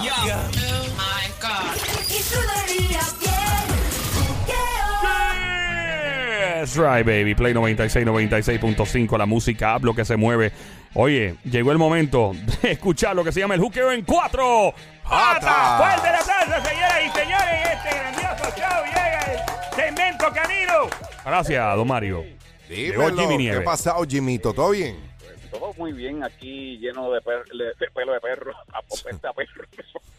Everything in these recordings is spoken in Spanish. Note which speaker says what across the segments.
Speaker 1: my God.
Speaker 2: Y tú deberías bien.
Speaker 3: That's right, baby. Play 96, 96.5. La música, lo que se mueve. Oye, llegó el momento de escuchar lo que se llama el juqueo en cuatro patas. Fuerte el aplauso, señoras y señores. Este grandioso show llega el segmento canino. Gracias, don Mario. Llegó
Speaker 4: Dímelo,
Speaker 3: Jimmy
Speaker 4: ¿qué
Speaker 3: Nieves.
Speaker 4: ha pasado, Jimito? ¿Todo bien?
Speaker 5: Todo muy bien aquí, lleno de, per- de pelo de perro.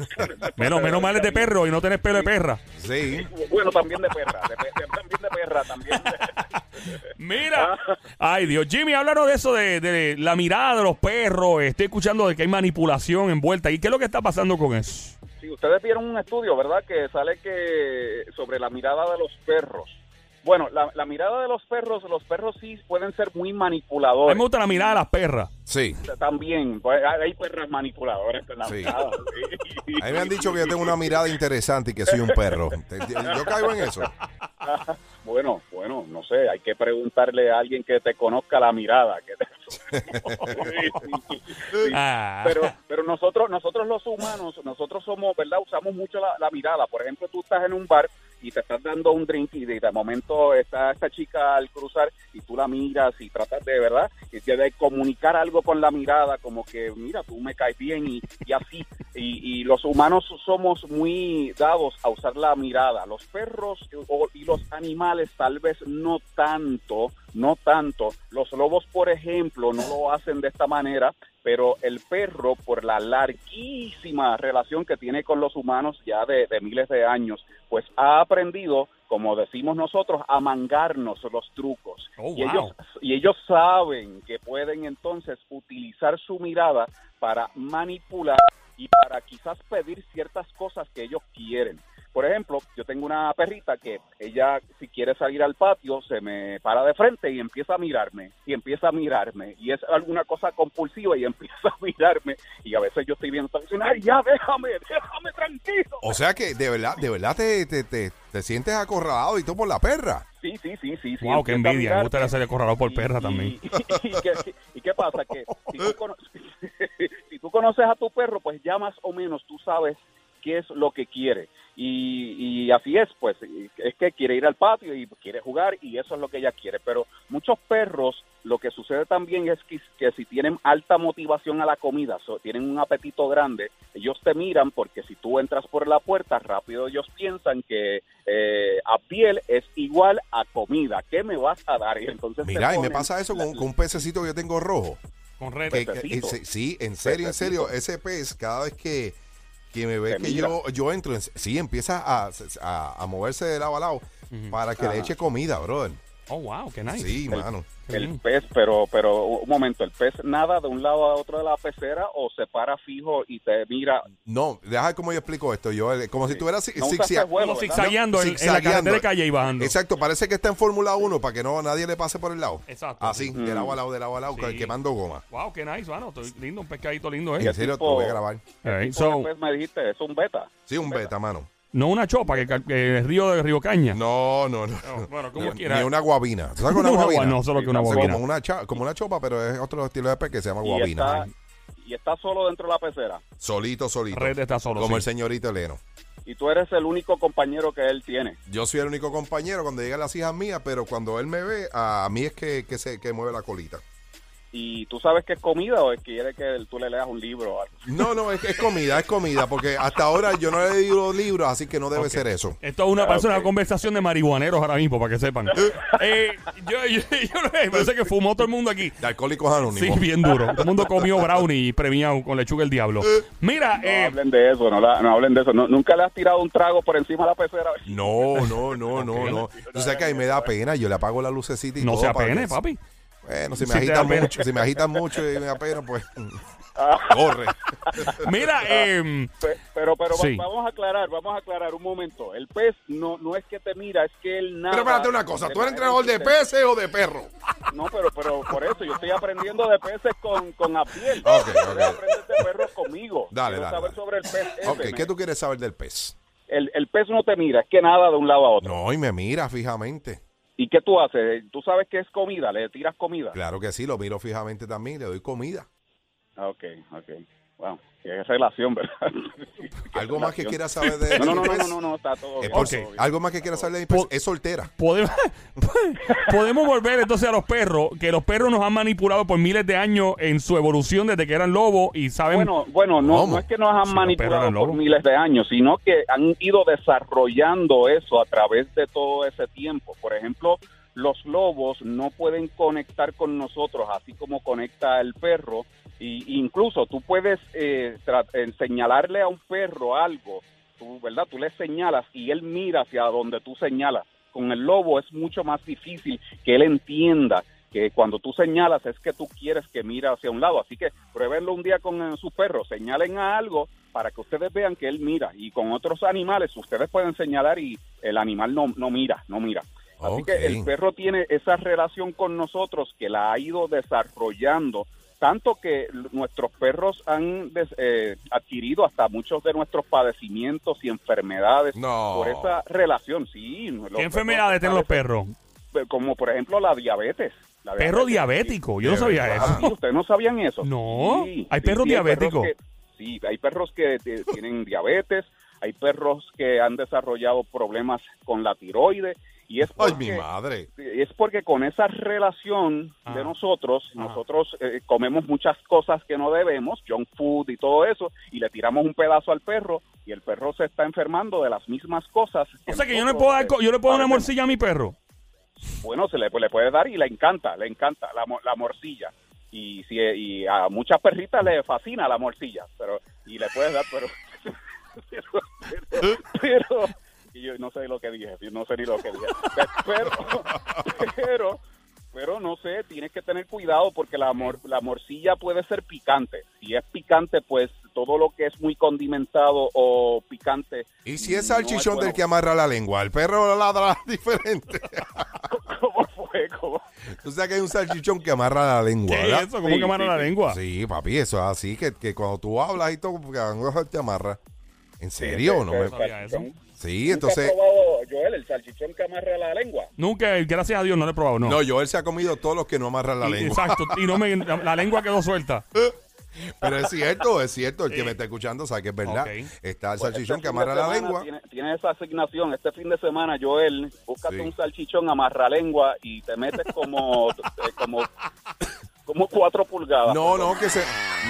Speaker 3: Menos, menos mal es de perro y no tenés pelo de perra.
Speaker 4: Sí.
Speaker 5: Bueno, también de perra, de pe- de- también de perra, también de...
Speaker 3: Mira. Ay, Dios. Jimmy, háblanos de eso, de, de la mirada de los perros. Estoy escuchando de que hay manipulación envuelta. ¿Y qué es lo que está pasando con eso?
Speaker 5: Sí, ustedes vieron un estudio, ¿verdad? Que sale que sobre la mirada de los perros. Bueno, la, la mirada de los perros, los perros sí pueden ser muy
Speaker 3: A mí
Speaker 5: manipuladores.
Speaker 3: me gusta la mirada de las perras.
Speaker 4: Sí.
Speaker 5: También, pues, hay perras manipuladoras en la
Speaker 4: Sí.
Speaker 5: mirada. sí.
Speaker 4: A mí me han dicho que yo tengo una mirada interesante y que soy un perro. Yo caigo en eso.
Speaker 5: Bueno, bueno, no sé, hay que preguntarle a alguien que te conozca la mirada. Que te- Sí, sí, sí.
Speaker 3: Ah.
Speaker 5: Pero, pero nosotros, nosotros los humanos, nosotros somos, ¿verdad? Usamos mucho la, la mirada. Por ejemplo, tú estás en un bar y te estás dando un drink y de, de momento está esta chica al cruzar y tú la miras y tratas de, ¿verdad? Y de, comunicar algo con la mirada, como que, mira, tú me caes bien y, así. Y, y los humanos somos muy dados a usar la mirada. Los perros o- y los animales tal vez no tanto, no tanto. Los lobos, por ejemplo, no lo hacen de esta manera, pero el perro, por la larguísima relación que tiene con los humanos ya de, de miles de años, pues ha aprendido, como decimos nosotros, a mangarnos los trucos.
Speaker 3: Oh,
Speaker 5: y,
Speaker 3: wow.
Speaker 5: ellos, y ellos saben que pueden entonces utilizar su mirada para manipular y para quizás pedir ciertas cosas que ellos quieren. Por ejemplo, yo tengo una perrita que ella, si quiere salir al patio, se me para de frente y empieza a mirarme, y empieza a mirarme, y es alguna cosa compulsiva y empieza a mirarme, y a veces yo estoy viendo, televisión, ay, ya déjame, déjame tranquilo.
Speaker 4: O sea que de verdad, de verdad te, te, te, te sientes acorralado y todo por la perra.
Speaker 5: Sí, sí, sí, sí. sí
Speaker 3: Wow, qué
Speaker 5: empieza a
Speaker 3: envidia. Me gustaría ser acorralado por
Speaker 5: Y-
Speaker 3: perra
Speaker 5: y-
Speaker 3: también.
Speaker 5: Y, qué, y qué pasa? Que si tú, cono- si tú conoces a tu perro, pues ya más o menos tú sabes qué es lo que quiere. Y, y así es, pues, es que quiere ir al patio y quiere jugar y eso es lo que ella quiere. Pero muchos perros, lo que sucede también es que, que si tienen alta motivación a la comida, so- tienen un apetito grande, ellos te miran porque si tú entras por la puerta, rápido ellos piensan que eh, a piel es igual a comida. ¿Qué me vas a dar? Y entonces
Speaker 4: Mira, y me pasa eso con,
Speaker 5: la-
Speaker 4: con un pececito que yo tengo rojo.
Speaker 3: Con
Speaker 4: ese- sí, en serio, en serio, ese pez, cada vez que, que me ve que yo, yo entro, en- sí, empieza a, a, a moverse de lado a lado para que le eche comida, brother.
Speaker 3: Oh, wow, qué nice.
Speaker 4: Sí,
Speaker 5: El-
Speaker 4: mano.
Speaker 5: El pez, pero, pero un momento, ¿el pez nada de un lado a otro de la pecera o se para fijo y te mira?
Speaker 4: No, deja cómo yo explico esto. Yo, eh, como si tuviera si-
Speaker 5: No
Speaker 3: Como zigzagueando en, en la carretera de calle y bajando.
Speaker 4: Exacto, parece que está en Fórmula 1 para que no nadie le pase por el lado.
Speaker 3: Exacto.
Speaker 4: Así, de
Speaker 5: Mm.
Speaker 4: lado a lado, de lado a lado,
Speaker 3: Sí.
Speaker 4: quemando goma.
Speaker 3: Wow, qué nice, mano. Estoy lindo, un pescadito lindo, ¿eh?
Speaker 4: En serio, te voy a grabar.
Speaker 3: Alright,
Speaker 5: ¿Qué
Speaker 3: so,
Speaker 5: pez me dijiste? Es un beta.
Speaker 4: Sí, un beta, mano.
Speaker 3: No una chopa, que, que el río de Río Caña.
Speaker 4: No, no, no.
Speaker 3: No, bueno, como
Speaker 4: Ni-
Speaker 3: quiera.
Speaker 4: Ni una guabina. ¿Tú sabes una guabina?
Speaker 3: gua- no, solo que una
Speaker 4: O sea,
Speaker 3: guabina.
Speaker 4: Como una, cha- como una chopa, pero es otro estilo de pez que se llama
Speaker 5: Y
Speaker 4: guabina.
Speaker 5: está, y está solo dentro de la pecera.
Speaker 4: Solito, solito.
Speaker 3: Red está solo.
Speaker 4: como
Speaker 3: sí.
Speaker 4: el señorito Eleno.
Speaker 5: Y tú eres el único compañero que él tiene.
Speaker 4: Yo soy el único compañero cuando llegan las hijas mías, pero cuando él me ve, a mí es que, que se que mueve la colita.
Speaker 5: ¿Y tú sabes que es comida o es que quiere que tú le leas un libro o algo?
Speaker 4: No, no, es, es comida, es comida, porque hasta ahora yo no he leído libros, así que no debe ser eso.
Speaker 3: Esto es una, una conversación de marihuaneros ahora mismo, para que sepan. eh, yo, yo, yo no sé, parece que fumó todo el mundo aquí.
Speaker 4: De alcohólicos
Speaker 3: Sí,
Speaker 4: anónimos.
Speaker 3: bien duro. Todo el mundo comió brownie premiado con lechuga el diablo. Mira,
Speaker 5: No
Speaker 3: eh,
Speaker 5: hablen de eso, no, la- no hablen de eso. No- ¿Nunca le has tirado un trago por encima de la pecera?
Speaker 4: No, no, no, no, no. Tú sabes que ahí me da pena, yo le apago la lucecita y
Speaker 3: no
Speaker 4: todo
Speaker 3: se apene, papi.
Speaker 4: Bueno, si me
Speaker 3: pena.
Speaker 4: mucho, si me agitan mucho y me da pena, pues corre.
Speaker 3: Mira, eh,
Speaker 5: Pe- Pero, pero
Speaker 3: Sí.
Speaker 5: vamos a aclarar, vamos a aclarar un momento. El pez no, no es que te mira, es que él nada.
Speaker 4: Pero espérate una cosa, ¿tú eres entrenador de peces o de perro?
Speaker 5: No, pero, pero por eso yo estoy aprendiendo de peces con, con Apiel.
Speaker 4: Ok,
Speaker 5: Ustedes
Speaker 4: ok.
Speaker 5: aprenden de perros conmigo.
Speaker 4: Dale,
Speaker 5: Quiero
Speaker 4: dale,
Speaker 5: saber
Speaker 4: dale.
Speaker 5: sobre el pez ese,
Speaker 4: Ok, ¿qué tú quieres saber del pez?
Speaker 5: el, el pez no te mira, es que nada de un lado a otro.
Speaker 4: No, y me mira fijamente.
Speaker 5: ¿Y qué tú haces? ¿Tú sabes que es comida? ¿Le tiras comida?
Speaker 4: Claro que sí, lo miro fijamente también, le doy comida.
Speaker 5: Ah, Ok, ok. Wow, qué relación, ¿verdad?
Speaker 4: Algo más que quieras saber de
Speaker 5: No, no, no, no, está todo
Speaker 4: Eh,
Speaker 5: bien. todo bien.
Speaker 4: Algo más que quieras saber de mi pez?
Speaker 3: Po-
Speaker 4: Es soltera.
Speaker 3: Podemos, podemos volver entonces a los perros, que los perros nos han manipulado por miles de años en su evolución desde que eran lobos y saben...
Speaker 5: Bueno, bueno, no, no es que nos han manipulado por miles de años, sino que han ido desarrollando eso a través de todo ese tiempo. Por ejemplo, los lobos no pueden conectar con nosotros así como conecta el perro. Y incluso tú puedes eh, eh, señalarle a un perro algo, tú, ¿verdad? Tú le señalas y él mira hacia donde tú señalas. Con el lobo es mucho más difícil que él entienda que cuando tú señalas es que tú quieres que mire hacia un lado. Así que pruébenlo un día con eh, su perro, señalen a algo para que ustedes vean que él mira. Y con otros animales ustedes pueden señalar y el animal no, no mira, no mira. Así que el perro tiene esa relación con nosotros que la ha ido desarrollando, tanto que nuestros perros han des- eh, adquirido hasta muchos de nuestros padecimientos y enfermedades
Speaker 4: No.
Speaker 5: por esa relación. Sí,
Speaker 3: ¿Qué enfermedades tienen los perros?
Speaker 5: como por ejemplo la diabetes. La
Speaker 3: Perro diabético, yo no sabía eso.
Speaker 5: ¿Ustedes no sabían eso?
Speaker 3: No,
Speaker 5: Sí,
Speaker 3: hay
Speaker 5: sí,
Speaker 3: perros
Speaker 5: hay
Speaker 3: diabéticos.
Speaker 5: que- sí, hay perros que tienen diabetes, hay perros que han desarrollado problemas con la tiroides y es
Speaker 4: Ay,
Speaker 5: porque,
Speaker 4: mi madre.
Speaker 5: es porque con esa relación
Speaker 3: Ah.
Speaker 5: de nosotros, nosotros eh, comemos muchas cosas que no debemos, junk food y todo eso, y le tiramos un pedazo al perro y el perro se está enfermando de las mismas cosas.
Speaker 3: O sea que yo no puedo dar,
Speaker 5: eh,
Speaker 3: yo le puedo dar una morcilla a mi perro.
Speaker 5: Bueno, se le, le puede dar y le encanta, le encanta la, la morcilla. Y, si, y a muchas perritas le fascina la morcilla, pero y le puedes dar, pero... pero, pero, pero- y yo no sé lo que dije, yo no sé ni lo que dije. Pero, pero, pero no sé, tienes que tener cuidado porque la, mor- la morcilla puede ser picante. Si es picante, pues todo lo que es muy condimentado o picante...
Speaker 4: ¿Y si es
Speaker 5: no
Speaker 4: salchichón
Speaker 5: bueno.
Speaker 4: del que amarra la lengua? El perro ladra diferente.
Speaker 5: ¿Cómo fue? ¿Cómo?
Speaker 4: Tú sabes que hay un salchichón que amarra la lengua,
Speaker 3: ¿Qué
Speaker 4: ¿verdad?
Speaker 3: es eso? ¿Cómo
Speaker 5: Sí,
Speaker 3: que
Speaker 5: sí,
Speaker 3: la
Speaker 5: sí.
Speaker 3: lengua?
Speaker 4: Sí, papi, eso es así, que, que cuando tú hablas y todo, te amarra. ¿En serio? no me...
Speaker 3: eso.
Speaker 4: Sí, entonces...
Speaker 5: ¿Nunca has probado, Joel, el salchichón que amarra la lengua?
Speaker 3: Nunca, gracias a Dios, no lo he probado, no.
Speaker 4: No, Joel se ha comido todos los que no amarran la
Speaker 3: Y-
Speaker 4: lengua.
Speaker 3: Exacto, y no me, la, la lengua quedó suelta.
Speaker 4: Pero es cierto, es cierto. El que me está escuchando sabe que es verdad.
Speaker 3: Ok.
Speaker 4: Está el
Speaker 5: Pues
Speaker 4: salchichón
Speaker 5: este
Speaker 4: que
Speaker 5: fin de
Speaker 4: amarra la
Speaker 5: semana
Speaker 4: lengua.
Speaker 5: Tiene, tiene esa asignación. Este fin de semana, Joel, búscate
Speaker 4: Sí.
Speaker 5: un salchichón amarra lengua y te metes como, eh, como, como cuatro pulgadas.
Speaker 4: No, no, que se.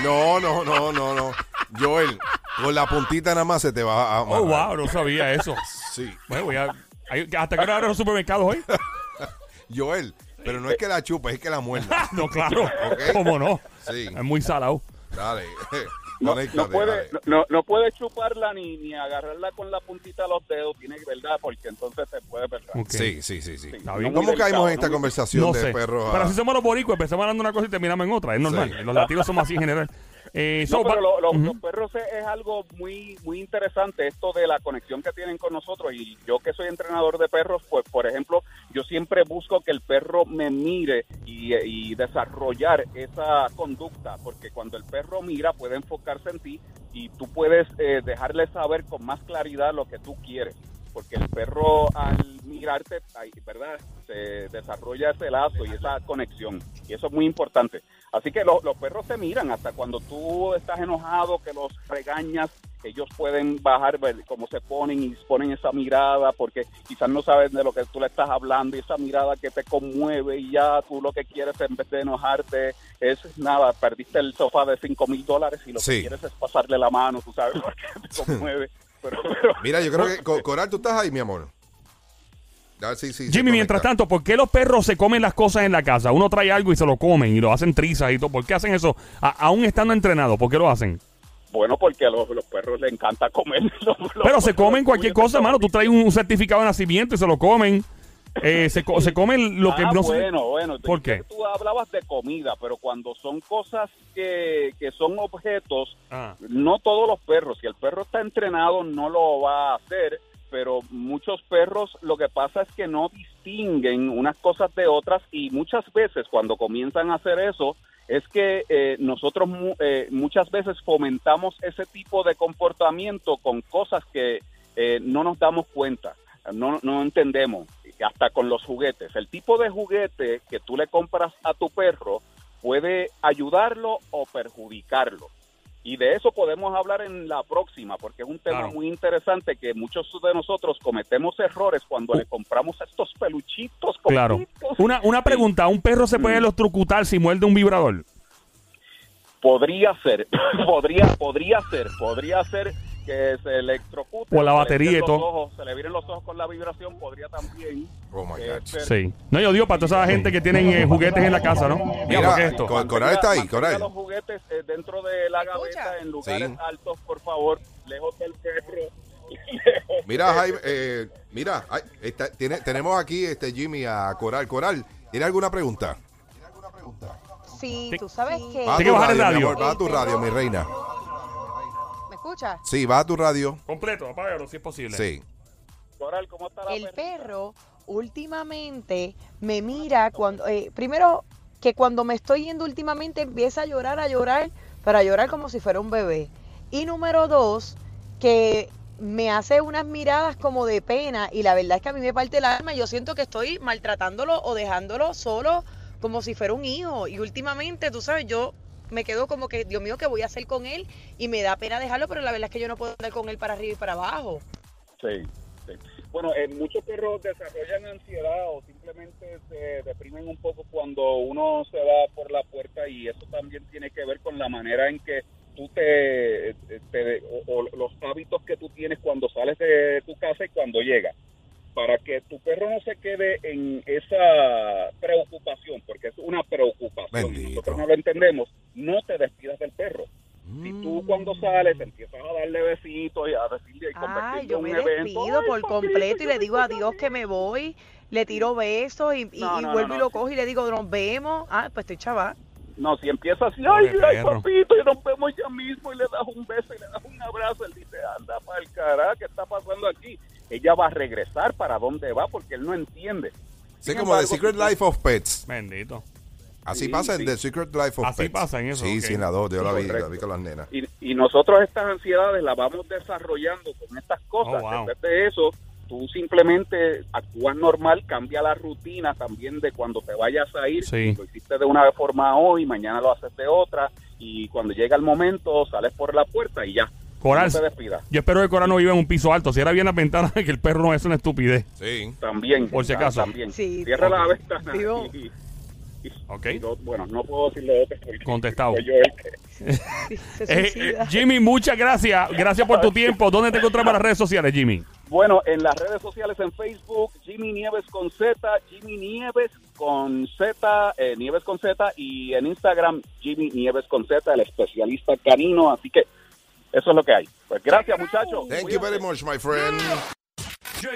Speaker 4: No, no, no, no, no. Joel, con la puntita nada más se te va a.
Speaker 3: Oh,
Speaker 4: amarrar.
Speaker 3: wow, no sabía eso.
Speaker 4: Sí.
Speaker 3: Bueno, voy a... hay- ¿Hasta que ahora abren los supermercados hoy?
Speaker 4: Joel, pero no es que la chupa, es que la muerde.
Speaker 3: No, claro.
Speaker 4: Ok.
Speaker 3: ¿Cómo no?
Speaker 4: Sí.
Speaker 3: Es muy salado.
Speaker 4: Dale.
Speaker 5: No,
Speaker 4: Conéctate,
Speaker 5: no puede,
Speaker 4: dale.
Speaker 5: no- no, no puede chuparla ni, ni agarrarla con la puntita de los dedos, tiene ¿verdad? Porque entonces te puede perder.
Speaker 3: Ok.
Speaker 4: Sí, sí, sí, sí.
Speaker 3: Está bien.
Speaker 5: muy
Speaker 4: ¿Cómo caímos
Speaker 5: delicado,
Speaker 4: en esta
Speaker 5: no
Speaker 4: conversación
Speaker 3: No
Speaker 4: de
Speaker 3: sé.
Speaker 4: perros? a-
Speaker 3: Pero así somos los boricuas, empezamos hablando una cosa y terminamos en otra. Es normal.
Speaker 4: Sí.
Speaker 3: Los latinos somos así en general. Eh,
Speaker 5: No,
Speaker 3: so,
Speaker 5: pero lo- los perros es, algo muy muy interesante esto de la conexión que tienen con nosotros y yo que soy entrenador de perros pues por ejemplo yo siempre busco que el perro me mire y, y desarrollar esa conducta porque cuando el perro mira puede enfocarse en ti y tú puedes eh, dejarle saber con más claridad lo que tú quieres porque el perro al mirarte, ahí, ¿verdad? Se desarrolla ese lazo y esa conexión. Y eso es muy importante. Así que lo- los perros se miran hasta cuando tú estás enojado, que los regañas, ellos pueden bajar ver cómo se ponen y ponen esa mirada porque quizás no saben de lo que tú le estás hablando y esa mirada que te conmueve y ya tú lo que quieres en vez de enojarte es nada, perdiste el sofá de 5 mil dólares y lo
Speaker 4: Sí.
Speaker 5: que quieres es pasarle la mano, tú sabes, porque te conmueve. Pero, pero-
Speaker 4: Mira, yo creo que. Co- Coral, tú estás ahí, mi amor. A ver si- si se
Speaker 3: Jimmy, mientras tanto, ¿por qué los perros se comen las cosas en la casa? Uno trae algo y se lo comen y lo hacen trizas y todo. ¿Por qué hacen eso? A- aún estando entrenados, ¿por qué lo hacen?
Speaker 5: Bueno, porque a los, los perros les encanta comer. Los- los
Speaker 3: Pero se comen cualquier cosa, mano. Tú traes un certificado de nacimiento y se lo comen. Eh, se, co- se comen lo que
Speaker 5: ah,
Speaker 3: no se-
Speaker 5: bueno, bueno.
Speaker 3: ¿Por qué?
Speaker 5: Tú hablabas de comida, pero cuando son cosas que, que son objetos,
Speaker 3: Ah.
Speaker 5: no todos los perros. Si el perro está entrenado, no lo va a hacer. Pero muchos perros lo que pasa es que no distinguen unas cosas de otras y muchas veces cuando comienzan a hacer eso es que eh, nosotros mu- eh, muchas veces fomentamos ese tipo de comportamiento con cosas que eh, no nos damos cuenta, no, no entendemos, hasta con los juguetes. El tipo de juguete que tú le compras a tu perro puede ayudarlo o perjudicarlo. Y de eso podemos hablar en la próxima, porque es un tema
Speaker 3: Claro.
Speaker 5: muy interesante que muchos de nosotros cometemos errores cuando le compramos estos peluchitos.
Speaker 3: Claro. Una, una pregunta, ¿un perro se puede
Speaker 5: Mm.
Speaker 3: electrocutar si muerde un vibrador?
Speaker 5: Podría ser, podría, podría ser, podría ser que se electrocute.
Speaker 3: Por la
Speaker 5: se le
Speaker 3: batería y todo.
Speaker 5: los ojos, se le viren los ojos con la vibración, podría también.
Speaker 4: Oh my
Speaker 5: eh,
Speaker 4: God.
Speaker 5: ser-
Speaker 3: Sí. No, yo digo para toda esa gente que tienen eh, juguetes en la casa, ¿no? Mira,
Speaker 4: Mira,
Speaker 3: ¿qué es esto?
Speaker 4: con- Coral está ahí, Coral.
Speaker 5: los juguetes eh, dentro de la gaveta en lugares
Speaker 4: Sí.
Speaker 5: altos, por favor, lejos del perro.
Speaker 4: Mira, Jaime, eh, mira, está- tiene- tenemos aquí este Jimmy a Coral. Coral, ¿tiene alguna pregunta?
Speaker 1: Sí,
Speaker 3: Sí.
Speaker 1: tú sabes que...
Speaker 4: Va a
Speaker 3: Tiene
Speaker 4: tu
Speaker 3: que bajar el
Speaker 4: mi
Speaker 3: radio.
Speaker 4: amor, va a tu radio, mi reina.
Speaker 1: ¿Me escuchas?
Speaker 4: Sí, va a tu radio.
Speaker 3: Completo, apágalo si es posible.
Speaker 4: Sí.
Speaker 5: Coral, ¿cómo está la
Speaker 1: El
Speaker 5: perrita?
Speaker 1: perro últimamente me mira cuando... eh, primero, que cuando me estoy yendo últimamente empieza a llorar, a llorar, para llorar como si fuera un bebé. Y número dos, que me hace unas miradas como de pena y la verdad es que a mí me parte el alma y yo siento que estoy maltratándolo o dejándolo solo como si fuera un hijo. Y últimamente, tú sabes, yo me quedo como que, Dios mío, ¿qué voy a hacer con él? Y me da pena dejarlo, pero la verdad es que yo no puedo andar con él para arriba y para abajo.
Speaker 5: Sí, sí. Bueno, eh, muchos perros desarrollan ansiedad o simplemente se deprimen un poco cuando uno se va por la puerta y eso también tiene que ver con la manera en que tú te, te- o, o los hábitos que tú tienes cuando sales de tu casa y cuando llegas. Para que tu perro no se quede en esa preocupación, porque es una preocupación, y
Speaker 4: Bendito.
Speaker 5: nosotros no lo entendemos, no te despidas del perro. Si tú cuando sales empiezas a darle besitos y a decirle y
Speaker 1: Ay,
Speaker 5: convertirlo
Speaker 1: yo
Speaker 5: en
Speaker 1: me
Speaker 5: un evento,
Speaker 1: despido
Speaker 5: "Ay,
Speaker 1: por
Speaker 5: papito,
Speaker 1: completo y le digo adiós que me voy, le tiro besos y, y-
Speaker 5: No,
Speaker 1: y
Speaker 5: no,
Speaker 1: vuelvo
Speaker 5: no,
Speaker 1: y lo cojo y le digo, nos vemos. Ah, pues estoy chaval.
Speaker 5: No, si empieza así, ay, ay, papito, y nos vemos ya mismo, y le das un beso y le das un abrazo, él dice, anda para el carajo, ¿qué está pasando aquí? Ella va a regresar para dónde va porque él no entiende.
Speaker 4: Sí,
Speaker 5: Sin
Speaker 4: como The
Speaker 5: embargo,
Speaker 4: Secret
Speaker 5: si tú-
Speaker 4: Life of Pets.
Speaker 3: Bendito.
Speaker 4: Así
Speaker 5: Sí,
Speaker 4: pasa en
Speaker 5: sí.
Speaker 4: The Secret Life of
Speaker 3: Así
Speaker 4: Pets.
Speaker 3: pasa en eso,
Speaker 4: Sí,
Speaker 3: ok.
Speaker 4: sí, en la dos, yo la vi, la
Speaker 5: Correcto.
Speaker 4: vi con las nenas.
Speaker 5: Y, y nosotros estas ansiedades las vamos desarrollando con estas cosas.
Speaker 3: Oh, wow.
Speaker 5: En vez de eso, tú simplemente actúas normal, cambia la rutina también de cuando te vayas a ir.
Speaker 3: Sí.
Speaker 5: Lo hiciste de una forma hoy, mañana lo haces de otra, y cuando llega el momento sales por la puerta y ya.
Speaker 3: Coral,
Speaker 5: No te despidas.
Speaker 3: yo espero que Coral no viva en un piso alto. Si era bien las ventanas, que el perro no es una estupidez.
Speaker 4: Sí.
Speaker 5: También.
Speaker 3: Por si acaso.
Speaker 5: También.
Speaker 1: Sí,
Speaker 5: Cierra la ventana.
Speaker 1: Vivo.
Speaker 5: y- y- y-
Speaker 3: Ok.
Speaker 5: y no- bueno, no puedo decir lo otro porque
Speaker 3: Contestado.
Speaker 5: yo el que-
Speaker 3: Eh, eh. Jimmy, muchas gracias. Gracias por tu tiempo. ¿Dónde te encontramos en las redes sociales, Jimmy?
Speaker 5: Bueno, en las redes sociales, en Facebook, Jimmy Nieves con Z, Jimmy Nieves con Z, eh, Nieves con Z, y en Instagram, Jimmy Nieves con Z, el especialista canino. Así que eso es lo que hay. Pues gracias, muchachos.
Speaker 4: Thank you very much, my friend.
Speaker 6: Yo